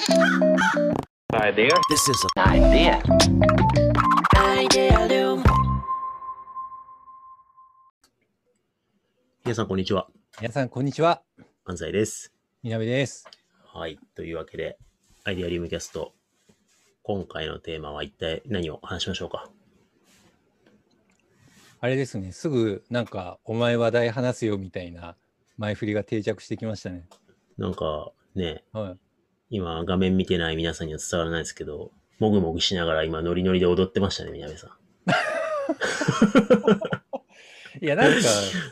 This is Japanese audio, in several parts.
Idea. This is an idea. Idealium. 皆さん、こんにちは。皆さん、こんにちは。安西です。みなべです。はい。というわけで、アイデアリウムキャスト。今回のテーマは一体何を話しましょうか？あれですね、すぐなんか、お前話題話すよみたいな前振りが定着してきましたね。なんかね、はい。今画面見てない皆さんには伝わらないですけど、もぐもぐしながら今ノリノリで踊ってましたね、みなべさん。いや、なんか、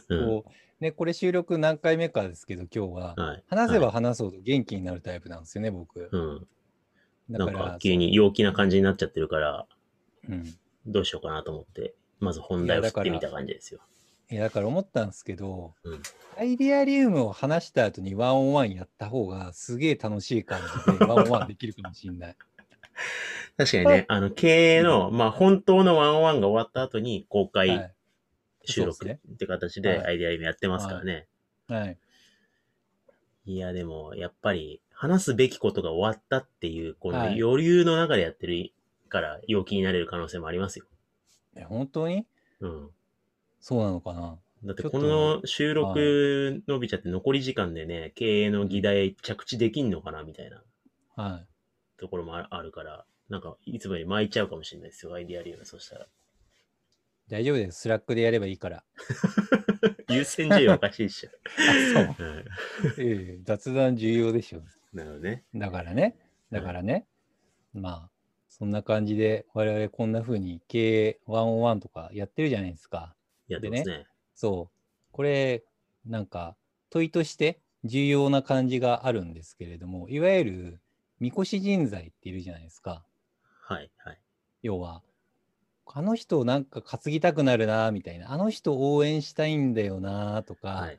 うんこう、ね、これ収録何回目かですけど、今日は、はい。話せばはい話すほど元気になるタイプなんですよね、僕。うん。だか、なんから急に陽気な感じになっちゃってるから、うん。どうしようかなと思って、まず本題を振ってみた感じですよ。いや、だから思ったんですけど、うんアイデアリウムを話した後にワンオンワンやった方がすげえ楽しい感じでワンオンワンできるかもしれない。確かにね、あの、経営の、まあ、本当のワンオンワンが終わった後に公は開い。収録って形はいでアイデアリウムやってますからね。はい。いや、でも、やっぱり、話すべきことが終わったっていう、このはい余裕の中でやってるから、陽気になれる可能性もありますよ。え本当に？うん。そうなのかなだって、この収録伸びちゃって残り時間でね、経営の議題着地できんのかなみたいなはい。ところもああるから、なんか、いつもより巻いちゃうかもしれないですよ、アイデアリウム。そしたら。大丈夫です。スラックでやればいいから。優先順位おかしいっしょ。あ、そう。う んええ雑談重要でしょ。なるほどね。だからね。だからね。まあ、そんな感じで、我々こんな風に経営101とかやってるじゃないですか。やってますね。そう。これ、なんか、問いとして重要な感じがあるんですけれども、いわゆる、みこし人材っているじゃないですか。はい、はい。要は、あの人なんか担ぎたくなるな、みたいな。あの人応援したいんだよな、とか、はい。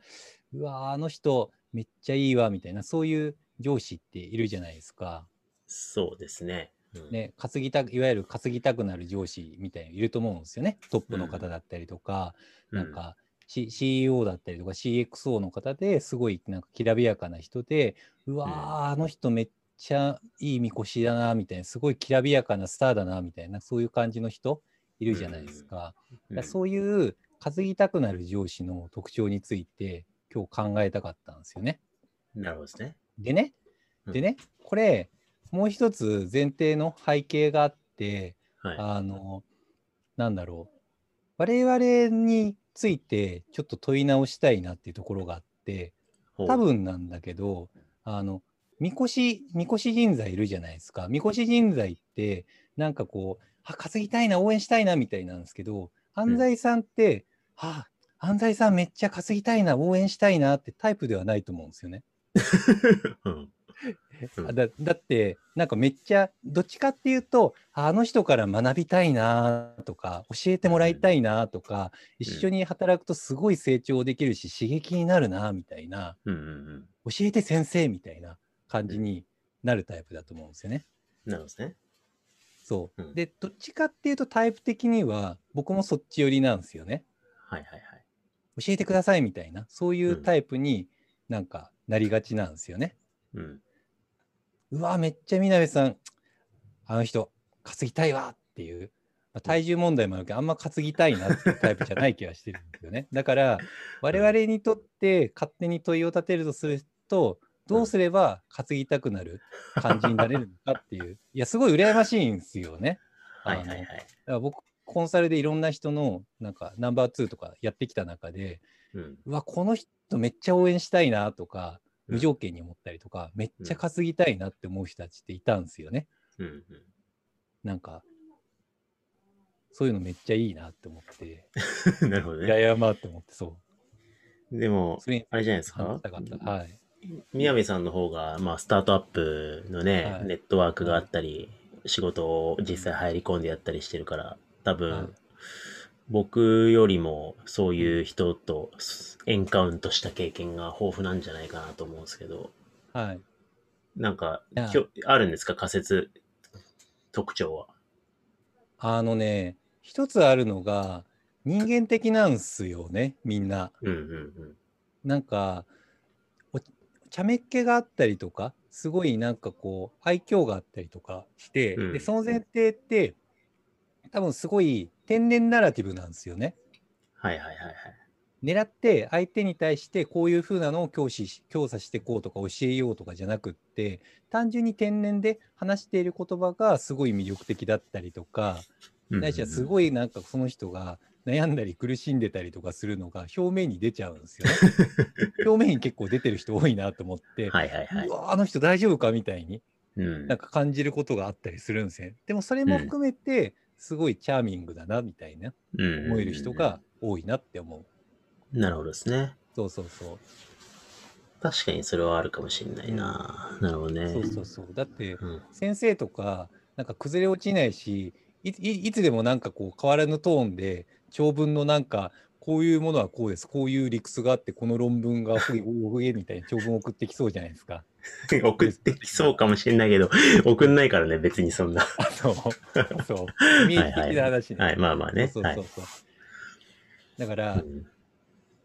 うわーあの人めっちゃいいわみたいなそういう上司っているじゃないですか。そうですね。うん、ね、担ぎたいわゆる担ぎたくなる上司みたいにいると思うんですよね。トップの方だったりとか、なんか、C、CEO だったりとか CXO の方ですごいなんかきらびやかな人でうわー、あの人めっちゃいいみこしだなみたいなすごいきらびやかなスターだなみたいなそういう感じの人いるじゃないですか。うん、だからそういう担ぎたくなる上司の特徴について今日考えたかったんですよね。なるほどですね。でね、うんでね、これもう一つ前提の背景があって、はい。あの、なんだろう、我々についてちょっと問い直したいなっていうところがあって、多分なんだけど、あの、みこし、みこし人材いるじゃないですか。みこし人材って、なんかこう、あ、担ぎたいな、応援したいな、みたいなんですけど、安西さんって、あ、安西さんめっちゃ担ぎたいな、応援したいなってタイプではないと思うんですよね。うんだだって、なんかめっちゃ、どっちかっていうと、ああの人から学びたいなとか、教えてもらいたいなとか、一緒に働くとすごい成長できるし、刺激になるなみたいな、うんうんうん。教えて先生みたいな感じになるタイプだと思うんですよね。なるほどですね。そうう。んで、どっちかっていうとタイプ的には、僕もそっち寄りなんですよね。はいはいはい。教えてくださいみたいな、そういうタイプになんかなりがちなんですよね。うん。うわ、めっちゃ南さん、あの人、担ぎたいわっていう、まあ体重問題もあるけど、あんま担ぎたいなっていうタイプじゃない気がしてるんですよね。だから、我々にとって勝手に問いを立てるとすると、どうすれば担ぎたくなる感じになれるのかっていう、いや、すごい羨ましいんですよね。あのはいはいはい。だから僕、コンサルでいろんな人の、なんか、ナンバー2とかやってきた中で、うん。うわ、この人めっちゃ応援したいなとか、うん無条件に思ったりとか、めっちゃ担ぎたいなって思う人たちっていたんですよね。うんうん。なんか、そういうのめっちゃいいなって思って、なるほどね。いやまあって思って、そう。でもそ、れにあれじゃないですか？はい。宮部さんの方が、まあ、スタートアップのね、はいネットワークがあったり、仕事を実際入り込んでやったりしてるから、多分、はい僕よりもそういう人とエンカウントした経験が豊富なんじゃないかなと思うんですけど、はい。なんかいや、きょあるんですか？仮説、特徴は。あのね、一つあるのが、人間的なんすよね、みんな。うんうんなんか、お茶目っ気があったりとかすごいなんかこう愛嬌があったりとかして、うんでその前提って多分すごい天然ナラティブなんですよね。はいはいはいはい。狙って相手に対してこういう風なのを教師し教唆してこうとか教えようとかじゃなくって単純に天然で話している言葉がすごい魅力的だったりとかうんないしはすごいなんかその人が悩んだり苦しんでたりとかするのが表面に出ちゃうんですよね。表面に結構出てる人多いなと思って、はいはいはいうわあの人大丈夫かみたいにうんなんか感じることがあったりするんですよ。でもそれも含めてすごいチャーミングだなみたいなうん思える人が多いなって思う。なるほどですね。そうそうそう。確かにそれはあるかもしれないな。なるほどね。そうそうそう。だってうん先生とかなんか崩れ落ちないしいいいつでもなんかこう変わらぬトーンで長文のなんかこういうものはこうですこういう理屈があってこの論文がほげほげみたいに長文送ってきそうじゃないですか。送ってきそうかもしれないけど、送んないからね、別にそんな。そうイメージ的な話ね。はい、まあまあね。そうそうそうそう。だから、はいうん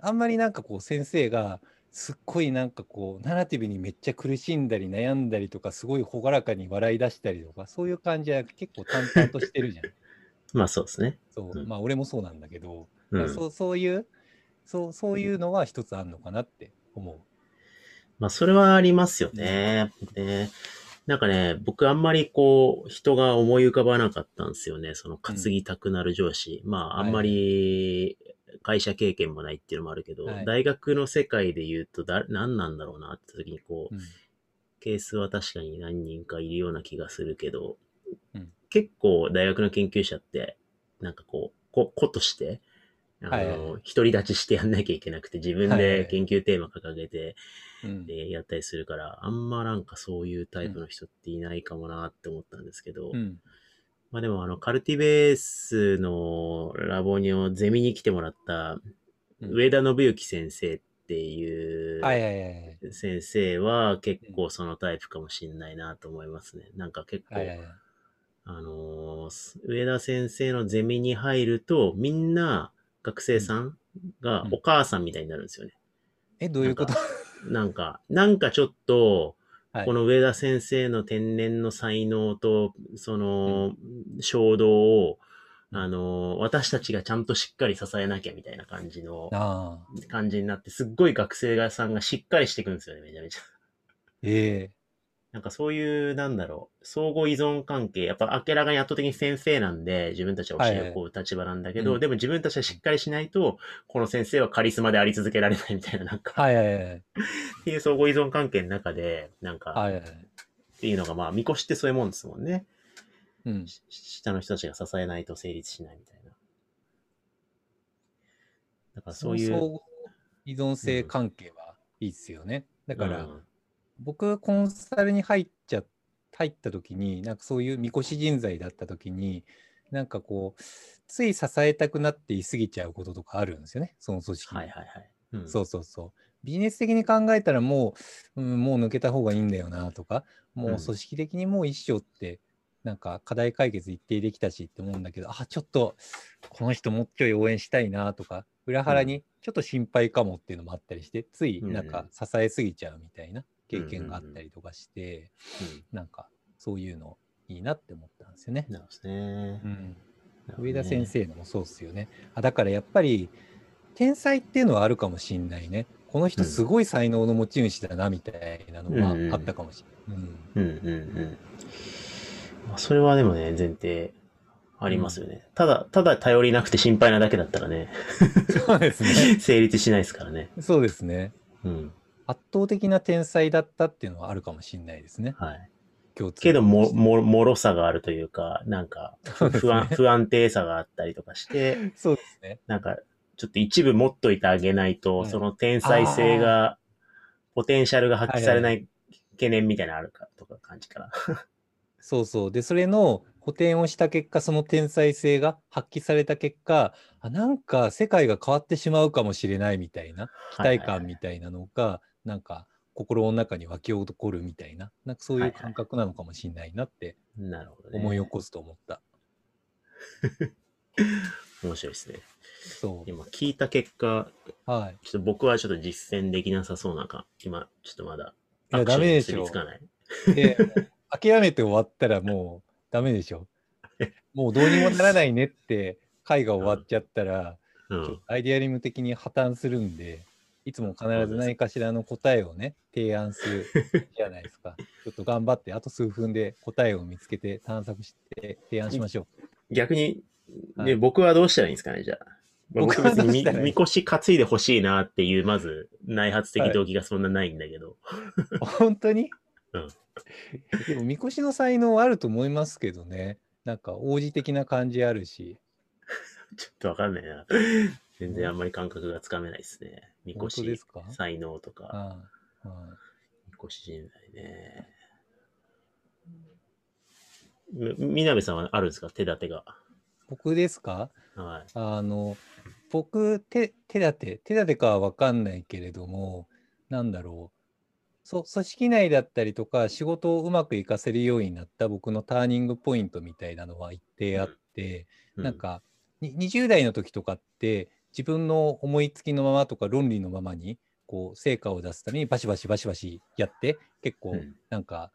あんまりなんかこう先生がすっごいなんかこうナラティブにめっちゃ苦しんだり悩んだりとかすごい朗らかに笑い出したりとかそういう感じは結構淡々としてるじゃん。まあそうですね。そううんまあ俺もそうなんだけど、うん。そうそういうそうそういうのは一つあるのかなって思う。まあそれはありますよね。ねなんかね、僕あんまりこう、人が思い浮かばなかったんですよね。その担ぎたくなる上司。まああんまり会社経験もないっていうのもあるけど、はい大学の世界で言うとだ、何なんだろうなって時にこう、うんケースは確かに何人かいるような気がするけど、うん結構大学の研究者って、なんかこう、こ、子として、あの、はいはい。り立ちしてやんなきゃいけなくて、自分で研究テーマ掲げて、うん。でやったりするから、あんまなんかそういうタイプの人っていないかもなって思ったんですけど、うん。まあでもあの、カルティベースのラボにゼミに来てもらったうん。上田信之先生っていう先生は結構そのタイプかもしんないなと思いますね。なんか結構、あのー上田先生のゼミに入ると、みんな学生さんがうん。お母さんみたいになるんですよね。えどういうこと？なんか、なんかちょっと、はい。この上田先生の天然の才能と、その、衝動を、うん。あのー、私たちがちゃんとしっかり支えなきゃみたいな感じの、感じになって、すっごい学生さんがしっかりしていくんですよね、めちゃめちゃ。ええなんかそういう、なんだろう、相互依存関係、やっぱ明らかに圧倒的に先生なんで、自分たちは教えをこう立場なんだけど、うんでも自分たちはしっかりしないと、この先生はカリスマであり続けられないみたいな、なんか、はいはいはいっていう相互依存関係の中で、なんか、はいはいっていうのが、まあ、見越してそういうもんですもんね。うんし下の人たちが支えないと成立しないみたいな。だからそういう。相互依存性関係はいいっすよね。だから、うん僕コンサルに入っちゃ入った時になんかそういうみこし人材だった時になんかこうつい支えたくなって言い過ぎちゃうこととかあるんですよねその組織に。はいはいはい。うん。そうそうそう。ビジネス的に考えたらもう、うん、もう抜けた方がいいんだよなとかもううん組織的にもう一生ってなんか課題解決一定できたしって思うんだけどあちょっとこの人もうちょい応援したいなとか裏腹にちょっと心配かもっていうのもあったりして、ついなんか支えすぎちゃうみたいな経験があったりとかして、なんかそういうのいいなって思ったんですよねうん。。なるほどねう。ん、上田先。生のもそうですよね。あだからやっぱり天才っていうのはあるかもしんないね。この人うんすごい才能の持ち主だなみたいなのはあったかもしれない。うんうんうんうん。まあ、それはでもね、前提ありますよね。ただ、ただ頼りなくて心配なだけだったらね、そうですね。成立しないですからね。そうですね。うん。圧倒的な天才だったっていうのはあるかもしれないですね。はい。共通けども、も、もろさがあるというか、なんか、不安、ね。不安定さがあったりとかして、そうですね。なんか、ちょっと一部持っといてあげないと、うんその天才性が、ポテンシャルが発揮されない懸念みたいなのあるか、とか感じかな。そうそう。で、それの補填をした結果、その天才性が発揮された結果、あなんか世界が変わってしまうかもしれないみたいな、期待感みたいなのが、なんか心の中に湧き起こるみたいな、なんかそういう感覚なのかもしれないなって。思い起こすと思った。面白いですね。そう。今聞いた結果、はい。ちょっと僕はちょっと実践できなさそうなか、今、ちょっとまだ、いやアクショでしょ結びつかない。で、諦めて終わったらもうダメでしょ。もうどうにもならないねって回が終わっちゃったら、うんちょっと。アイデアリム的に破綻するんで、いつも必ず何かしらの答えをね、提案するじゃないですか。ちょっと頑張って、あと数分で答えを見つけて探索して提案しましょ逆に、はいで、僕はどうしたらいいんですかね、じゃあ。まあ僕は僕別にみこし担いでほしいなっていう、まず、内発的動機がそんなないんだけど。う。本当に？うん でも、みこしの才能あると思いますけどね。なんか王子的な感じあるし。ちょっとわかんないな。全然あんまり感覚がつかめないですね。みこしすか、才能とか、みこし人材ね。みみなべさんはあるんですか？手立てが。僕ですか？はい。あの、僕、手、手立て、手立てかは分かんないけれども、なんだろう。そ組織内だったりとか、仕事をうまくいかせるようになった僕のターニングポイントみたいなのは一定あって、うなん、か、に20代の時とかって、自分の思いつきのままとか論理のままに、こう、成果を出すためにバシバシバシバシやって、結構、うんなんか、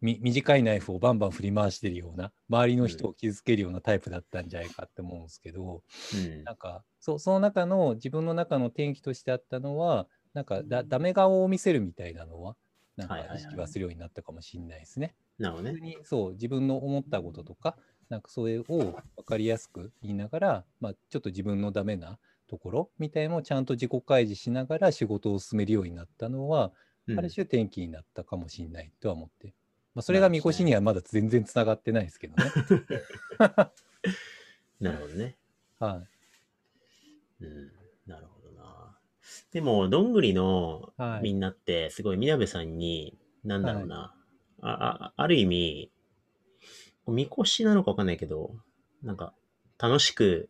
み短いナイフをバンバン振り回してるような、周りの人を傷つけるようなタイプだったんじゃないかって思うんですけど、うんなんかそその中の自分の中の転機としてあったのはなんかだダメ顔を見せるみたいなのはなんか意識はするようになったかもしれないですね。なるほどね。普通にそう自分の思ったこととかなんかそれを分かりやすく言いながら、まあ、ちょっと自分のダメなところみたいのをちゃんと自己開示しながら仕事を進めるようになったのは、うんある種転機になったかもしれないとは思って。まあ、それがみこしにはまだ全然つながってないですけどね。なるほどね。はい、うん。なるほどな。でも、どんぐりのはいみんなって、すごい、みなべさんに、なんだろうな。ああある意味、みこしなのかわかんないけど、なんか、楽しく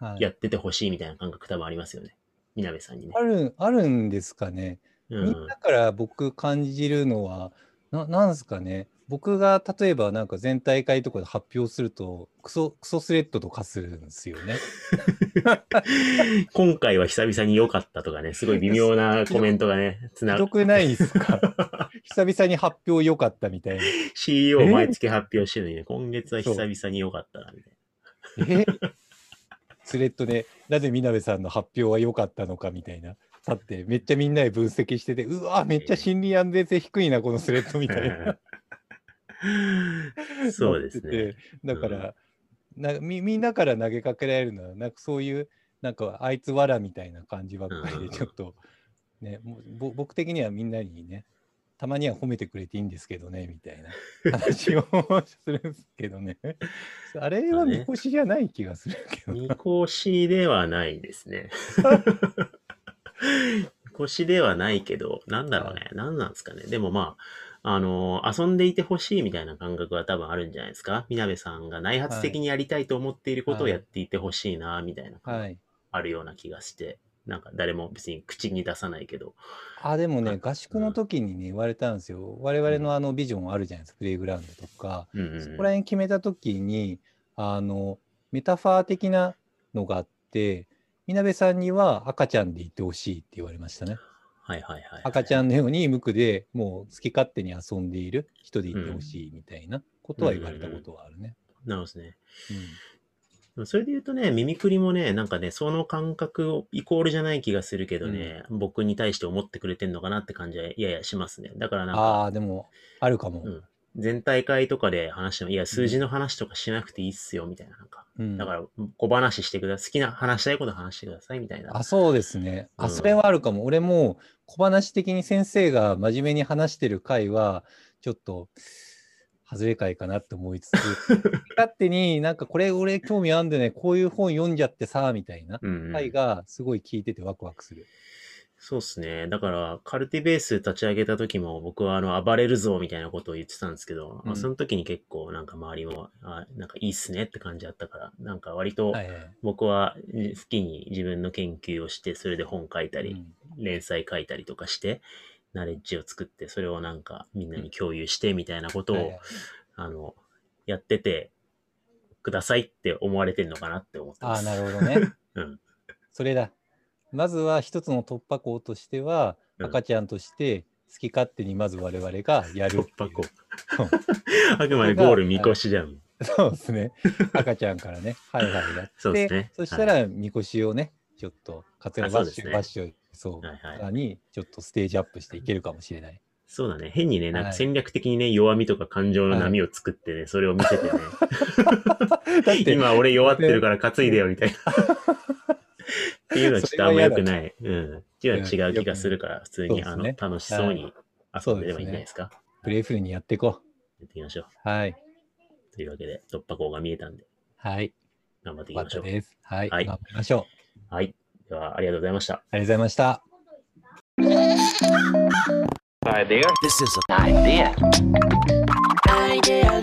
はいやっててほしいみたいな感覚多分ありますよね。みなべさんにねあ。るあるんですかね。うみんなから僕感じるのは、ななんですかね。僕が例えばなんか全大会とかで発表すると、クソ、クソスレッドとかするんですよね。今回は久々に良かったとかね、すごい微妙なコメントがね、つなひどくないですか？久々に発表良かったみたいな。CEO 毎月発表してるのにね、今月は久々に良かったな、みたいな。え？スレッドで、なぜみなべさんの発表は良かったのかみたいな。だって、めっちゃみんなで分析してて、うわ、めっちゃ心理安全性低いな、このスレッドみたいな。そうですねて。だから、なみみんなから投げかけられるのは、なんかそういう、なんかあいつわらみたいな感じばっかりうんで、ちょっと、ね、もうぼ僕的にはみんなにね、たまには褒めてくれていいんですけどね、みたいな 話をするんですけどね。あれはみこしじゃない気がするけど。みこしではないですね。みこしではないけど、なんだろうね。何なんですかね。でもまあ、あの遊んでいてほしいみたいな感覚は多分あるんじゃないですか。みなべさんが内発的にやりたいと思っていることをはいやっていてほしいな、みたいなはい。あるような気がして、なんか誰も別に口に出さないけど。あ、でもね、あ合宿の時にね、言われたんですよ。我々のあのビジョンあるじゃないですか、プレイグラウンドとか。うんうんうんそこら辺決めた時に、あの、メタファー的なのがあって、みなべさんには赤ちゃんでいてほしいって言われましたね。はいはいはいはい。赤ちゃんのように無垢でもう好き勝手に遊んでいる人でいてほしいみたいなことは言われたことはあるね。なるほどですね。うんそれで言うとね、ミミクリもね、なんかね、その感覚をイコールじゃない気がするけどね、僕に対して思ってくれてんのかなって感じはややしますね。だからなんか、ああ、でも、あるかも。うん全体会とかで話しても、いや、数字の話とかしなくていいっすよ、みたいな。なんか、うんだから、小話してください。好きな話したいこと話してください、みたいな。あ、そうですね。あ、うんそれはあるかも。俺も小話的に先生が真面目に話してる回は、ちょっと、外れ回かなって思いつつ、勝手になんかこれ俺興味あんでね、こういう本読んじゃってさ、みたいな回がすごい聞いててワクワクする。そうっすね。だから、カルティベース立ち上げた時も僕はあの、暴れるぞみたいなことを言ってたんですけど、まあうんその時に結構なんか周りも、あなんかいいっすねって感じだったから、なんか割と。僕は好きに自分の研究をして、それで本書いたり、うん連載書いたりとかして、ナレッジを作って、それをなんかみんなに共有してみたいなことを、あの、やってて、くださいって思われてるのかなって思ってああ、ます。なるほどね。うんそれだ。まずは一つの突破口としては、うん赤ちゃんとして好き勝手にまず我々がやる突破口。あくまでゴール見越しじゃん。そうですね。赤ちゃんからね、はいはいやって、そうですねそしたら、みこしをね、ちょっと、勝あ手なバッシュ、バッシュ、そう、はいはいさらに、ちょっとステージアップしていけるかもしれない。そうだね。変にね、なんかはい戦略的にね、弱みとか感情の波を作ってね、それを見せてね。だって、今俺弱ってるから担いでよみたいな。っていうのはちょっとあんま良くない。うん。っていうのは違う気がするから、普通に、あの、そうですね楽しそうに遊んでればいいんじゃないですか。プレイフルにやっていこやっていきましょう。う。はい。というわけで、突破口が見えたんで、はい。頑張っていきましたょう。です。はい。はい頑張りましょう。はい。では、ありがとうございました。ありがとうございました。This is an idea. Idea